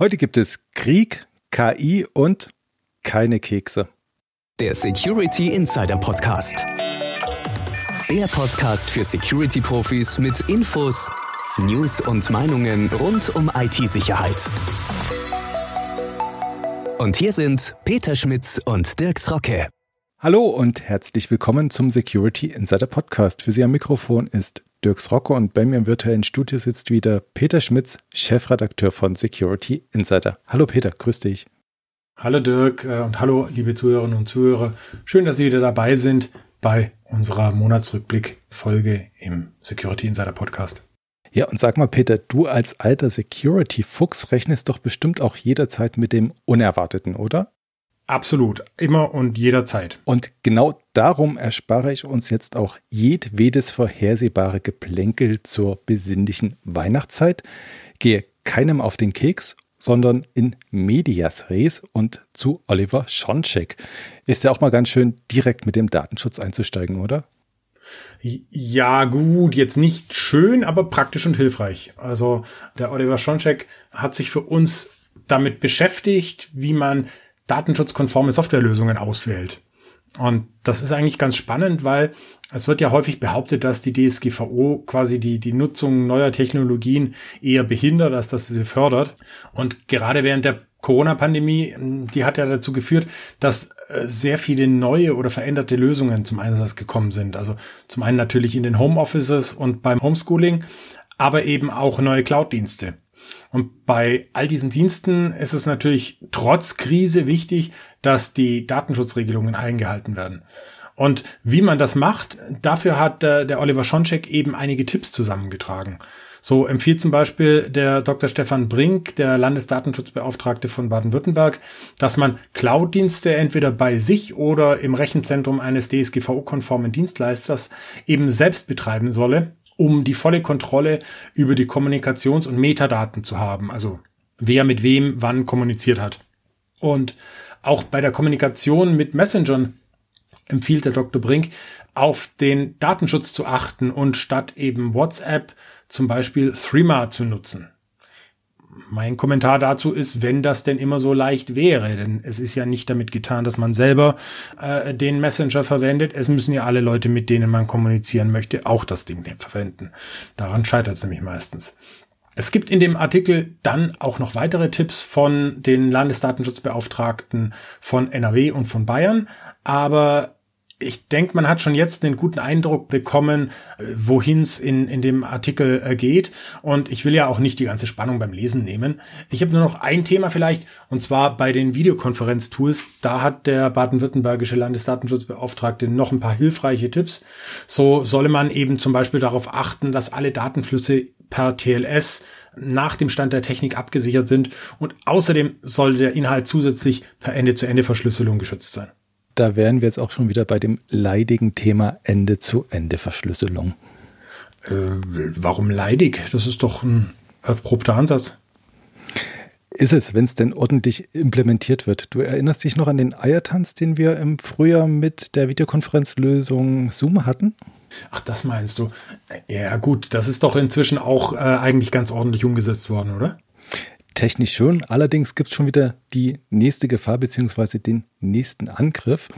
Heute gibt es Krieg, KI und keine Kekse. Der Security Insider Podcast. Der Podcast für Security-Profis mit Infos, News und Meinungen rund um IT-Sicherheit. Und hier sind Peter Schmitz und Dirks Rocke. Hallo und herzlich willkommen zum Security Insider Podcast. Für Sie am Mikrofon ist Dirks Rocco und bei mir im virtuellen Studio sitzt wieder Peter Schmitz, Chefredakteur von Security Insider. Hallo Peter, grüß dich. Hallo Dirk äh, und hallo liebe Zuhörerinnen und Zuhörer. Schön, dass Sie wieder dabei sind bei unserer Monatsrückblick-Folge im Security Insider Podcast. Ja, und sag mal, Peter, du als alter Security-Fuchs rechnest doch bestimmt auch jederzeit mit dem Unerwarteten, oder? Absolut, immer und jederzeit. Und genau darum erspare ich uns jetzt auch jedwedes vorhersehbare Geplänkel zur besinnlichen Weihnachtszeit, gehe keinem auf den Keks, sondern in Medias Res und zu Oliver Schoncheck. Ist ja auch mal ganz schön, direkt mit dem Datenschutz einzusteigen, oder? Ja, gut, jetzt nicht schön, aber praktisch und hilfreich. Also der Oliver Schoncheck hat sich für uns damit beschäftigt, wie man datenschutzkonforme Softwarelösungen auswählt. Und das ist eigentlich ganz spannend, weil es wird ja häufig behauptet, dass die DSGVO quasi die, die Nutzung neuer Technologien eher behindert, als dass sie sie fördert. Und gerade während der Corona-Pandemie, die hat ja dazu geführt, dass äh, sehr viele neue oder veränderte Lösungen zum Einsatz gekommen sind. Also zum einen natürlich in den Homeoffices und beim Homeschooling, aber eben auch neue Cloud-Dienste. Und bei all diesen Diensten ist es natürlich trotz Krise wichtig, dass die Datenschutzregelungen eingehalten werden. Und wie man das macht, dafür hat äh, der Oliver Schoncheck eben einige Tipps zusammengetragen. So empfiehlt zum Beispiel der Dr. Stefan Brink, der Landesdatenschutzbeauftragte von Baden-Württemberg, dass man Cloud-Dienste entweder bei sich oder im Rechenzentrum eines DSGVO-konformen Dienstleisters eben selbst betreiben solle um die volle Kontrolle über die Kommunikations- und Metadaten zu haben. Also wer mit wem wann kommuniziert hat. Und auch bei der Kommunikation mit Messengern empfiehlt der Dr. Brink, auf den Datenschutz zu achten und statt eben WhatsApp zum Beispiel Threema zu nutzen mein Kommentar dazu ist, wenn das denn immer so leicht wäre, denn es ist ja nicht damit getan, dass man selber äh, den Messenger verwendet. Es müssen ja alle Leute, mit denen man kommunizieren möchte, auch das Ding verwenden. Daran scheitert es nämlich meistens. Es gibt in dem Artikel dann auch noch weitere Tipps von den Landesdatenschutzbeauftragten von NRW und von Bayern, aber ich denke, man hat schon jetzt einen guten Eindruck bekommen, äh, wohin es in, in dem Artikel äh, geht. Und ich will ja auch nicht die ganze Spannung beim Lesen nehmen. Ich habe nur noch ein Thema vielleicht, und zwar bei den Videokonferenztools. Da hat der baden-württembergische Landesdatenschutzbeauftragte noch ein paar hilfreiche Tipps. So solle man eben zum Beispiel darauf achten, dass alle Datenflüsse per TLS nach dem Stand der Technik abgesichert sind. Und außerdem soll der Inhalt zusätzlich per Ende-zu-Ende-Verschlüsselung geschützt sein da wären wir jetzt auch schon wieder bei dem leidigen Thema Ende-zu-Ende-Verschlüsselung. Äh, warum leidig? Das ist doch ein erprobter Ansatz. Ist es, wenn es denn ordentlich implementiert wird. Du erinnerst dich noch an den Eiertanz, den wir im Frühjahr mit der Videokonferenzlösung Zoom hatten? Ach, das meinst du? Ja, gut, das ist doch inzwischen auch äh, eigentlich ganz ordentlich umgesetzt worden, oder? Technisch schon. Allerdings gibt es schon wieder die nächste Gefahr beziehungsweise den nächsten Angriff.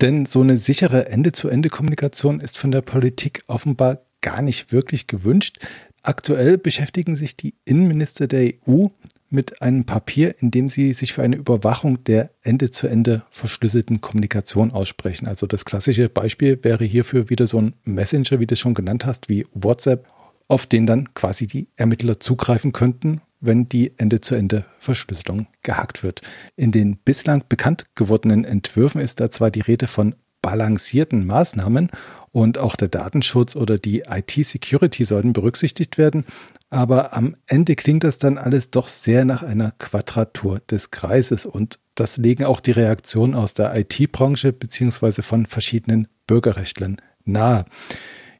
Denn so eine sichere Ende-zu-Ende-Kommunikation ist von der Politik offenbar gar nicht wirklich gewünscht. Aktuell beschäftigen sich die Innenminister der EU mit einem Papier, in dem sie sich für eine Überwachung der Ende-zu-Ende verschlüsselten Kommunikation aussprechen. Also das klassische Beispiel wäre hierfür wieder so ein Messenger, wie du es schon genannt hast, wie WhatsApp, auf den dann quasi die Ermittler zugreifen könnten wenn die Ende-zu-Ende-Verschlüsselung gehackt wird. In den bislang bekannt gewordenen Entwürfen ist da zwar die Rede von balancierten Maßnahmen und auch der Datenschutz oder die IT-Security sollten berücksichtigt werden, aber am Ende klingt das dann alles doch sehr nach einer Quadratur des Kreises und das legen auch die Reaktionen aus der IT-Branche bzw. von verschiedenen Bürgerrechtlern nahe.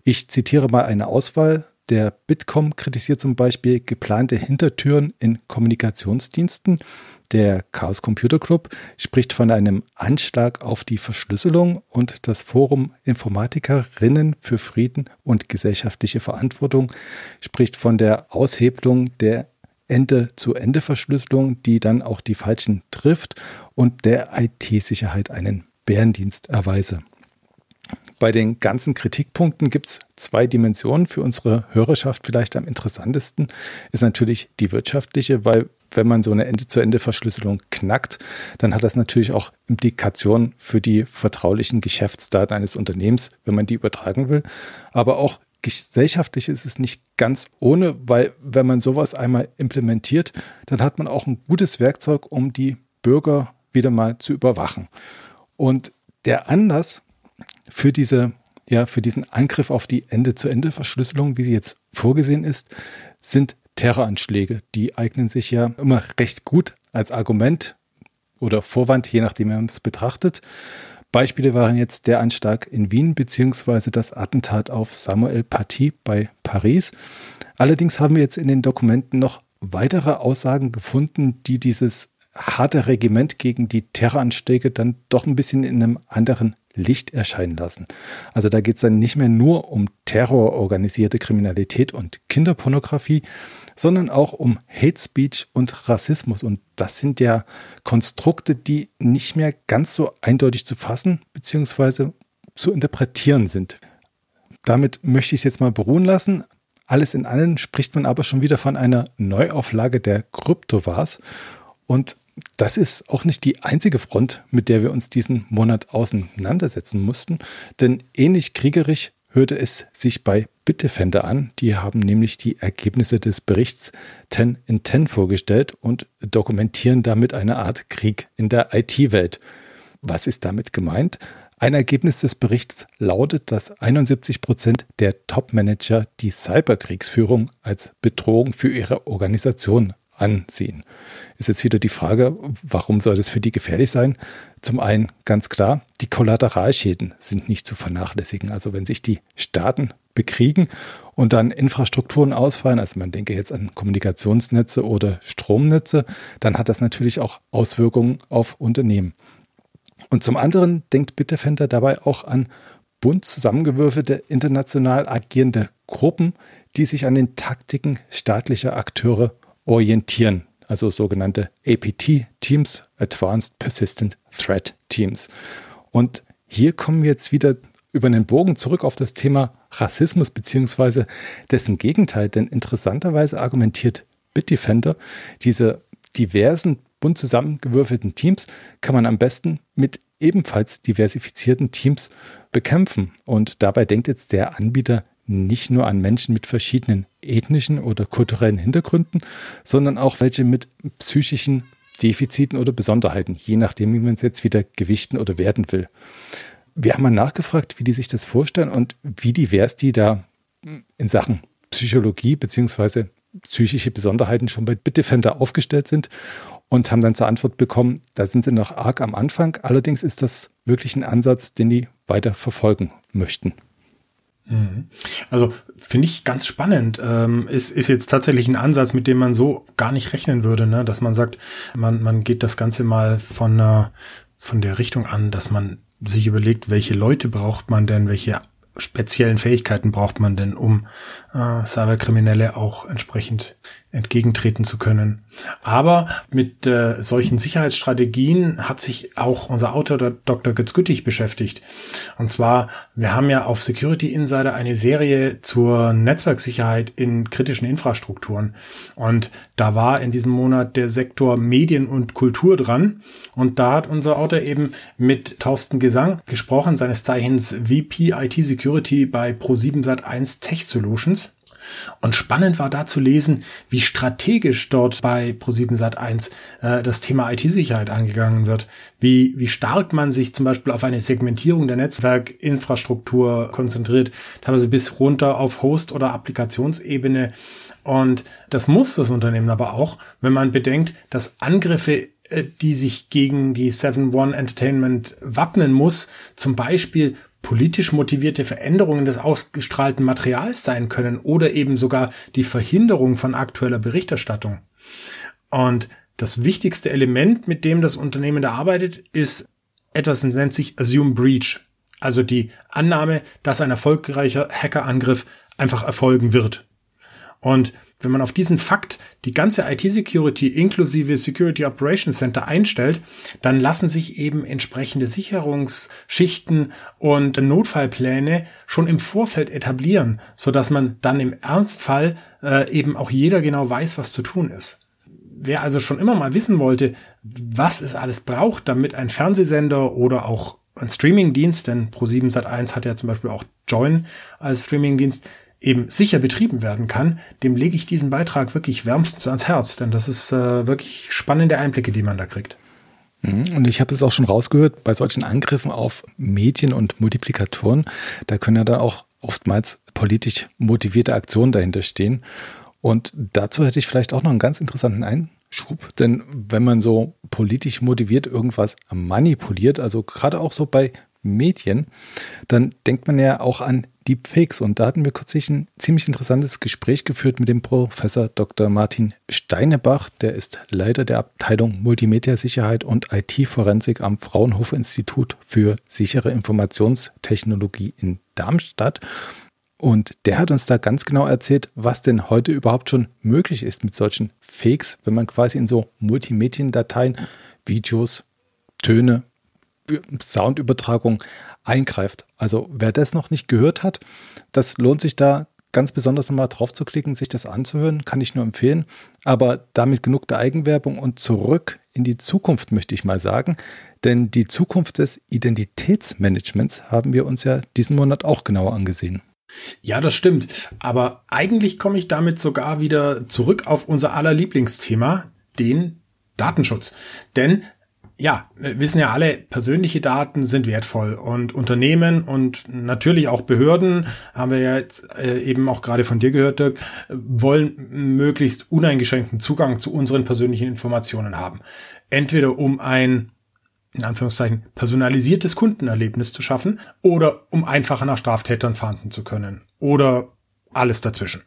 Ich zitiere mal eine Auswahl der Bitkom kritisiert zum Beispiel geplante Hintertüren in Kommunikationsdiensten. Der Chaos Computer Club spricht von einem Anschlag auf die Verschlüsselung und das Forum Informatikerinnen für Frieden und gesellschaftliche Verantwortung spricht von der Aushebelung der Ende-zu-Ende-Verschlüsselung, die dann auch die Falschen trifft und der IT-Sicherheit einen Bärendienst erweise. Bei den ganzen Kritikpunkten gibt es zwei Dimensionen. Für unsere Hörerschaft vielleicht am interessantesten ist natürlich die wirtschaftliche, weil wenn man so eine Ende-zu-Ende-Verschlüsselung knackt, dann hat das natürlich auch Implikationen für die vertraulichen Geschäftsdaten eines Unternehmens, wenn man die übertragen will. Aber auch gesellschaftlich ist es nicht ganz ohne, weil wenn man sowas einmal implementiert, dann hat man auch ein gutes Werkzeug, um die Bürger wieder mal zu überwachen. Und der Anlass für diese ja, für diesen Angriff auf die Ende-zu-Ende-Verschlüsselung, wie sie jetzt vorgesehen ist, sind Terroranschläge. Die eignen sich ja immer recht gut als Argument oder Vorwand, je nachdem, wie man es betrachtet. Beispiele waren jetzt der Anschlag in Wien beziehungsweise das Attentat auf Samuel Paty bei Paris. Allerdings haben wir jetzt in den Dokumenten noch weitere Aussagen gefunden, die dieses harte Regiment gegen die Terroranschläge dann doch ein bisschen in einem anderen Licht erscheinen lassen. Also da geht es dann nicht mehr nur um terrororganisierte Kriminalität und Kinderpornografie, sondern auch um Hate Speech und Rassismus. Und das sind ja Konstrukte, die nicht mehr ganz so eindeutig zu fassen bzw. zu interpretieren sind. Damit möchte ich es jetzt mal beruhen lassen. Alles in allem spricht man aber schon wieder von einer Neuauflage der Kryptowars. Und das ist auch nicht die einzige Front, mit der wir uns diesen Monat auseinandersetzen mussten, denn ähnlich kriegerisch hörte es sich bei Bitdefender an. Die haben nämlich die Ergebnisse des Berichts 10 in 10 vorgestellt und dokumentieren damit eine Art Krieg in der IT-Welt. Was ist damit gemeint? Ein Ergebnis des Berichts lautet, dass 71 Prozent der Top-Manager die Cyberkriegsführung als Bedrohung für ihre Organisation ansehen. Ist jetzt wieder die Frage, warum soll das für die gefährlich sein? Zum einen ganz klar, die Kollateralschäden sind nicht zu vernachlässigen. Also wenn sich die Staaten bekriegen und dann Infrastrukturen ausfallen, also man denke jetzt an Kommunikationsnetze oder Stromnetze, dann hat das natürlich auch Auswirkungen auf Unternehmen. Und zum anderen denkt Bitdefender dabei auch an bunt zusammengewürfelte international agierende Gruppen, die sich an den Taktiken staatlicher Akteure orientieren, also sogenannte APT-Teams, Advanced Persistent Threat Teams. Und hier kommen wir jetzt wieder über einen Bogen zurück auf das Thema Rassismus beziehungsweise dessen Gegenteil, denn interessanterweise argumentiert Bitdefender, diese diversen bunt zusammengewürfelten Teams kann man am besten mit ebenfalls diversifizierten Teams bekämpfen. Und dabei denkt jetzt der Anbieter nicht nur an Menschen mit verschiedenen ethnischen oder kulturellen Hintergründen, sondern auch welche mit psychischen Defiziten oder Besonderheiten, je nachdem, wie man es jetzt wieder gewichten oder werten will. Wir haben mal nachgefragt, wie die sich das vorstellen und wie divers die da in Sachen Psychologie bzw. psychische Besonderheiten schon bei Bitdefender aufgestellt sind und haben dann zur Antwort bekommen, da sind sie noch arg am Anfang. Allerdings ist das wirklich ein Ansatz, den die weiter verfolgen möchten. Mhm. Also finde ich ganz spannend. Ähm, ist, ist jetzt tatsächlich ein Ansatz, mit dem man so gar nicht rechnen würde, ne? dass man sagt, man, man geht das Ganze mal von, äh, von der Richtung an, dass man sich überlegt, welche Leute braucht man denn, welche speziellen Fähigkeiten braucht man denn, um äh, Cyberkriminelle auch entsprechend entgegentreten zu können. Aber mit äh, solchen Sicherheitsstrategien hat sich auch unser Autor Dr. Götz Güttig beschäftigt. Und zwar, wir haben ja auf Security Insider eine Serie zur Netzwerksicherheit in kritischen Infrastrukturen. Und da war in diesem Monat der Sektor Medien und Kultur dran. Und da hat unser Autor eben mit Thorsten Gesang gesprochen, seines Zeichens VP IT Security bei Pro7 Sat1 Tech Solutions. Und spannend war da zu lesen, wie strategisch dort bei Pro7 Sat1 äh, das Thema IT-Sicherheit angegangen wird, wie, wie stark man sich zum Beispiel auf eine Segmentierung der Netzwerkinfrastruktur konzentriert, teilweise bis runter auf Host- oder Applikationsebene. Und das muss das Unternehmen aber auch, wenn man bedenkt, dass Angriffe äh, die sich gegen die 7-One Entertainment wappnen muss, zum Beispiel politisch motivierte Veränderungen des ausgestrahlten Materials sein können oder eben sogar die Verhinderung von aktueller Berichterstattung. Und das wichtigste Element, mit dem das Unternehmen da arbeitet, ist etwas, das nennt sich Assume Breach. Also die Annahme, dass ein erfolgreicher Hackerangriff einfach erfolgen wird. Und wenn man auf diesen Fakt die ganze IT-Security inklusive Security Operations Center einstellt, dann lassen sich eben entsprechende Sicherungsschichten und Notfallpläne schon im Vorfeld etablieren, so dass man dann im Ernstfall äh, eben auch jeder genau weiß, was zu tun ist. Wer also schon immer mal wissen wollte, was es alles braucht, damit ein Fernsehsender oder auch ein Streamingdienst, denn Pro7 Sat1 hat ja zum Beispiel auch Join als Streamingdienst, eben sicher betrieben werden kann, dem lege ich diesen Beitrag wirklich wärmstens ans Herz, denn das ist äh, wirklich spannende Einblicke, die man da kriegt. Mhm. Und ich habe es auch schon rausgehört, bei solchen Angriffen auf Medien und Multiplikatoren, da können ja dann auch oftmals politisch motivierte Aktionen dahinter stehen. Und dazu hätte ich vielleicht auch noch einen ganz interessanten Einschub, denn wenn man so politisch motiviert irgendwas manipuliert, also gerade auch so bei Medien, dann denkt man ja auch an Deepfakes. Und da hatten wir kürzlich ein ziemlich interessantes Gespräch geführt mit dem Professor Dr. Martin Steinebach. Der ist Leiter der Abteilung Multimedia-Sicherheit und IT-Forensik am Fraunhofer Institut für sichere Informationstechnologie in Darmstadt. Und der hat uns da ganz genau erzählt, was denn heute überhaupt schon möglich ist mit solchen Fakes, wenn man quasi in so Multimediendateien Videos, Töne, Soundübertragung eingreift. Also wer das noch nicht gehört hat, das lohnt sich da ganz besonders nochmal drauf zu klicken, sich das anzuhören, kann ich nur empfehlen. Aber damit genug der Eigenwerbung und zurück in die Zukunft möchte ich mal sagen. Denn die Zukunft des Identitätsmanagements haben wir uns ja diesen Monat auch genauer angesehen. Ja, das stimmt. Aber eigentlich komme ich damit sogar wieder zurück auf unser aller Lieblingsthema, den Datenschutz. Denn ja, wir wissen ja alle, persönliche Daten sind wertvoll und Unternehmen und natürlich auch Behörden, haben wir ja jetzt äh, eben auch gerade von dir gehört, Dirk, wollen möglichst uneingeschränkten Zugang zu unseren persönlichen Informationen haben. Entweder um ein in Anführungszeichen personalisiertes Kundenerlebnis zu schaffen oder um einfacher nach Straftätern fahnden zu können oder alles dazwischen.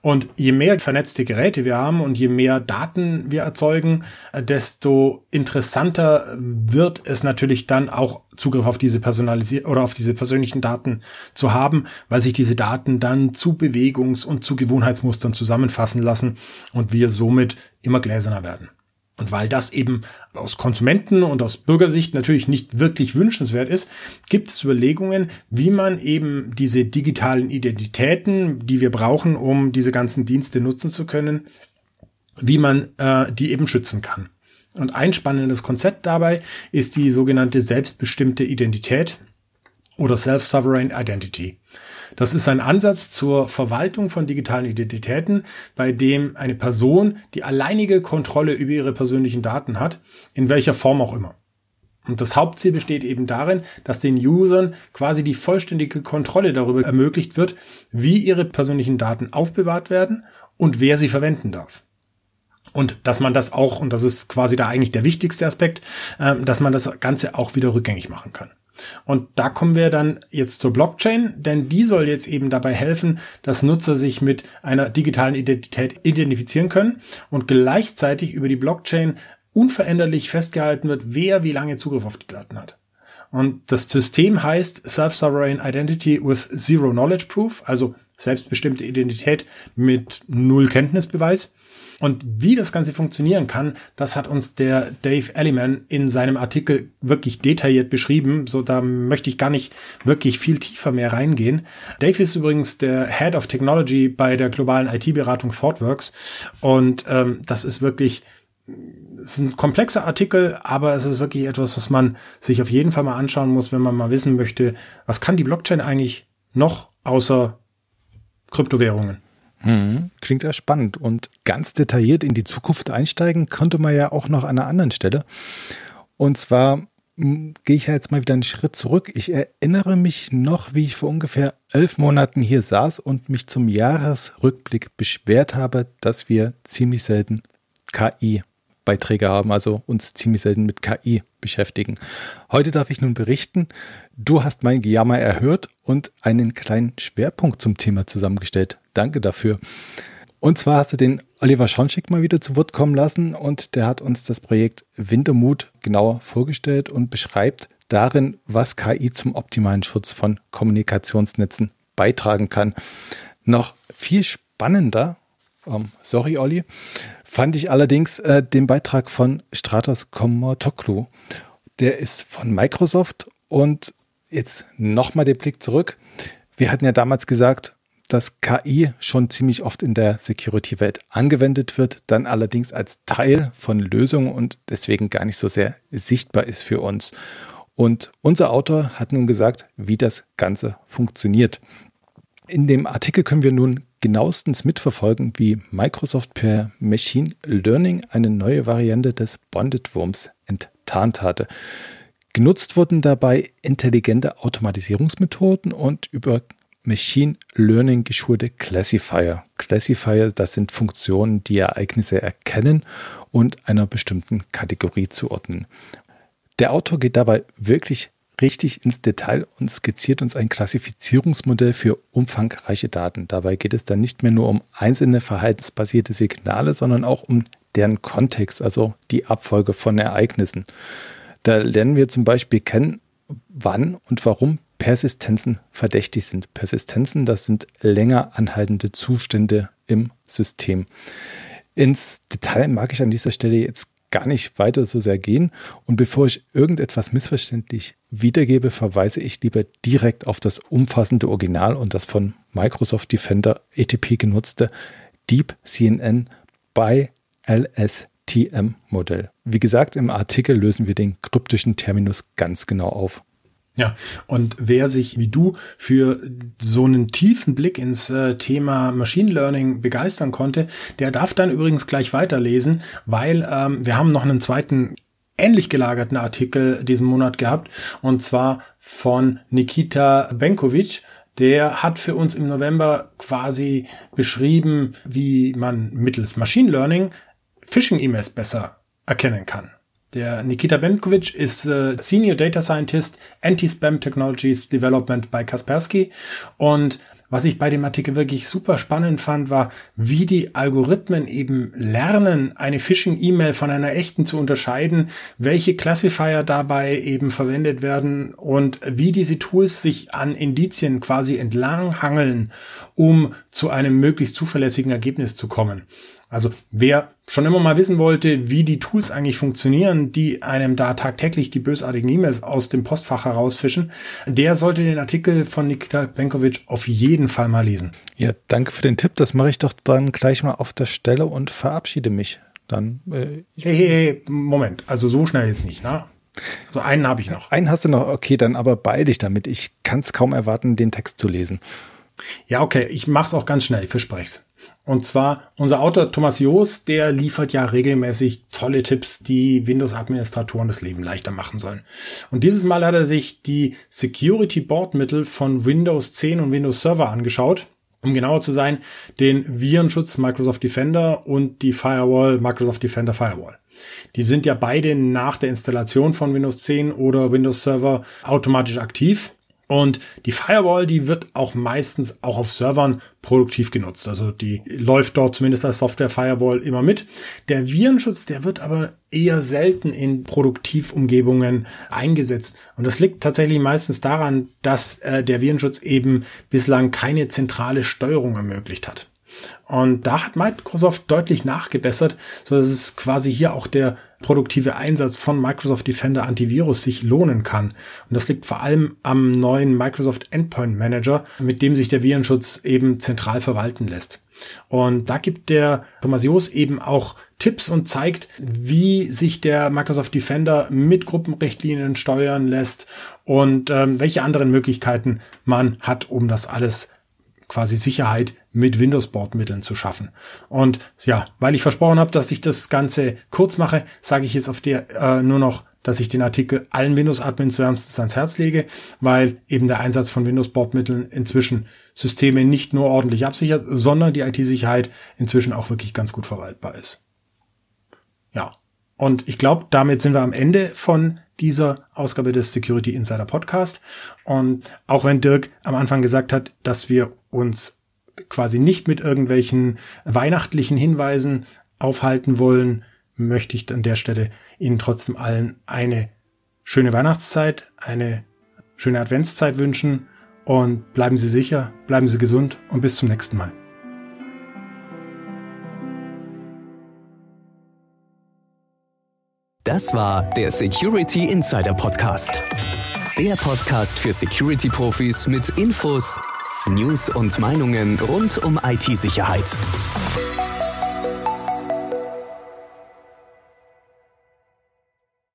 Und je mehr vernetzte Geräte wir haben und je mehr Daten wir erzeugen, desto interessanter wird es natürlich dann auch Zugriff auf diese personalisier oder auf diese persönlichen Daten zu haben, weil sich diese Daten dann zu Bewegungs- und zu Gewohnheitsmustern zusammenfassen lassen und wir somit immer gläserner werden. Und weil das eben aus Konsumenten und aus Bürgersicht natürlich nicht wirklich wünschenswert ist, gibt es Überlegungen, wie man eben diese digitalen Identitäten, die wir brauchen, um diese ganzen Dienste nutzen zu können, wie man äh, die eben schützen kann. Und ein spannendes Konzept dabei ist die sogenannte selbstbestimmte Identität oder Self-Sovereign Identity. Das ist ein Ansatz zur Verwaltung von digitalen Identitäten, bei dem eine Person die alleinige Kontrolle über ihre persönlichen Daten hat, in welcher Form auch immer. Und das Hauptziel besteht eben darin, dass den Usern quasi die vollständige Kontrolle darüber ermöglicht wird, wie ihre persönlichen Daten aufbewahrt werden und wer sie verwenden darf. Und dass man das auch, und das ist quasi da eigentlich der wichtigste Aspekt, ähm, dass man das Ganze auch wieder rückgängig machen kann. Und da kommen wir dann jetzt zur Blockchain, denn die soll jetzt eben dabei helfen, dass Nutzer sich mit einer digitalen Identität identifizieren können und gleichzeitig über die Blockchain unveränderlich festgehalten wird, wer wie lange Zugriff auf die Daten hat. Und das System heißt Self-Sovereign Identity with Zero Knowledge Proof, also selbstbestimmte Identität mit null Kenntnisbeweis. Und wie das Ganze funktionieren kann, das hat uns der Dave Elliman in seinem Artikel wirklich detailliert beschrieben. So, da möchte ich gar nicht wirklich viel tiefer mehr reingehen. Dave ist übrigens der Head of Technology bei der globalen IT-Beratung ThoughtWorks. Und ähm, das ist wirklich es ist ein komplexer Artikel, aber es ist wirklich etwas, was man sich auf jeden Fall mal anschauen muss, wenn man mal wissen möchte, was kann die Blockchain eigentlich noch außer Kryptowährungen. Hm, klingt ja spannend. Und ganz detailliert in die Zukunft einsteigen konnte man ja auch noch an einer anderen Stelle. Und zwar hm, gehe ich ja jetzt mal wieder einen Schritt zurück. Ich erinnere mich noch, wie ich vor ungefähr elf Monaten hier saß und mich zum Jahresrückblick beschwert habe, dass wir ziemlich selten KI Beiträge haben, also uns ziemlich selten mit KI beschäftigen. Heute darf ich nun berichten, du hast mein Gejammer erhört und einen kleinen Schwerpunkt zum Thema zusammengestellt. Danke dafür. Und zwar hast du den Oliver Schonczyk mal wieder zu Wort kommen lassen und der hat uns das Projekt Wintermut genauer vorgestellt und beschreibt darin, was KI zum optimalen Schutz von Kommunikationsnetzen beitragen kann. Noch viel spannender, ähm, sorry Olli, fand ich allerdings äh, den Beitrag von Stratos Komotoklu. Der ist von Microsoft und jetzt nochmal der Blick zurück. Wir hatten ja damals gesagt, dass KI schon ziemlich oft in der Security-Welt angewendet wird, dann allerdings als Teil von Lösungen und deswegen gar nicht so sehr sichtbar ist für uns. Und unser Autor hat nun gesagt, wie das Ganze funktioniert. In dem Artikel können wir nun genauestens mitverfolgen, wie Microsoft per Machine Learning eine neue Variante des Bonded-Wurms enttarnt hatte. Genutzt wurden dabei intelligente Automatisierungsmethoden und über Machine Learning geschulte Classifier. Classifier, das sind Funktionen, die Ereignisse erkennen und einer bestimmten Kategorie zuordnen. Der Autor geht dabei wirklich richtig ins Detail und skizziert uns ein Klassifizierungsmodell für umfangreiche Daten. Dabei geht es dann nicht mehr nur um einzelne verhaltensbasierte Signale, sondern auch um deren Kontext, also die Abfolge von Ereignissen. Da lernen wir zum Beispiel kennen, wann und warum Persistenzen verdächtig sind. Persistenzen, das sind länger anhaltende Zustände im System. Ins Detail mag ich an dieser Stelle jetzt gar nicht weiter so sehr gehen. Und bevor ich irgendetwas missverständlich wiedergebe, verweise ich lieber direkt auf das umfassende Original und das von Microsoft Defender ATP genutzte Deep CNN by LSTM Modell. Wie gesagt, im Artikel lösen wir den kryptischen Terminus ganz genau auf. Ja, und wer sich wie du für so einen tiefen Blick ins äh, Thema Machine Learning begeistern konnte, der darf dann übrigens gleich weiterlesen, weil ähm, wir haben noch einen zweiten ähnlich gelagerten Artikel diesen Monat gehabt, und zwar von Nikita Benkovic. Der hat für uns im November quasi beschrieben, wie man mittels Machine Learning Phishing-E-Mails besser erkennen kann. Der Nikita Benkovic ist äh, Senior Data Scientist Anti-Spam Technologies Development bei Kaspersky und was ich bei dem Artikel wirklich super spannend fand, war, wie die Algorithmen eben lernen, eine Phishing-E-Mail von einer echten zu unterscheiden, welche Classifier dabei eben verwendet werden und wie diese Tools sich an Indizien quasi entlang hangeln, um zu einem möglichst zuverlässigen Ergebnis zu kommen. Also wer schon immer mal wissen wollte, wie die Tools eigentlich funktionieren, die einem da tagtäglich die bösartigen E-Mails aus dem Postfach herausfischen, der sollte den Artikel von Nikita Benkovic auf jeden Fall mal lesen. Ja, danke für den Tipp. Das mache ich doch dann gleich mal auf der Stelle und verabschiede mich. Dann. Äh, hey, hey, hey, Moment. Also so schnell jetzt nicht, ne? Also einen habe ich noch. Einen hast du noch. Okay, dann aber beeil dich damit. Ich kann es kaum erwarten, den Text zu lesen. Ja, okay. Ich mach's auch ganz schnell. Ich verspreche und zwar unser Autor Thomas Joos, der liefert ja regelmäßig tolle Tipps, die Windows-Administratoren das Leben leichter machen sollen. Und dieses Mal hat er sich die Security Board Mittel von Windows 10 und Windows Server angeschaut. Um genauer zu sein, den Virenschutz Microsoft Defender und die Firewall Microsoft Defender Firewall. Die sind ja beide nach der Installation von Windows 10 oder Windows Server automatisch aktiv. Und die Firewall, die wird auch meistens auch auf Servern produktiv genutzt. Also die läuft dort zumindest als Software Firewall immer mit. Der Virenschutz, der wird aber eher selten in Produktivumgebungen eingesetzt. Und das liegt tatsächlich meistens daran, dass äh, der Virenschutz eben bislang keine zentrale Steuerung ermöglicht hat. Und da hat Microsoft deutlich nachgebessert, so dass es quasi hier auch der produktive Einsatz von Microsoft Defender Antivirus sich lohnen kann. Und das liegt vor allem am neuen Microsoft Endpoint Manager, mit dem sich der Virenschutz eben zentral verwalten lässt. Und da gibt der Thomas Jos eben auch Tipps und zeigt, wie sich der Microsoft Defender mit Gruppenrichtlinien steuern lässt und ähm, welche anderen Möglichkeiten man hat, um das alles quasi Sicherheit mit Windows-Bordmitteln zu schaffen. Und ja, weil ich versprochen habe, dass ich das Ganze kurz mache, sage ich jetzt auf der äh, nur noch, dass ich den Artikel allen Windows-Admins wärmstens ans Herz lege, weil eben der Einsatz von Windows-Bordmitteln inzwischen Systeme nicht nur ordentlich absichert, sondern die IT-Sicherheit inzwischen auch wirklich ganz gut verwaltbar ist. Ja, und ich glaube, damit sind wir am Ende von dieser Ausgabe des Security Insider Podcast. Und auch wenn Dirk am Anfang gesagt hat, dass wir uns quasi nicht mit irgendwelchen weihnachtlichen Hinweisen aufhalten wollen, möchte ich an der Stelle Ihnen trotzdem allen eine schöne Weihnachtszeit, eine schöne Adventszeit wünschen und bleiben Sie sicher, bleiben Sie gesund und bis zum nächsten Mal. Das war der Security Insider Podcast. Der Podcast für Security-Profis mit Infos, News und Meinungen rund um IT-Sicherheit.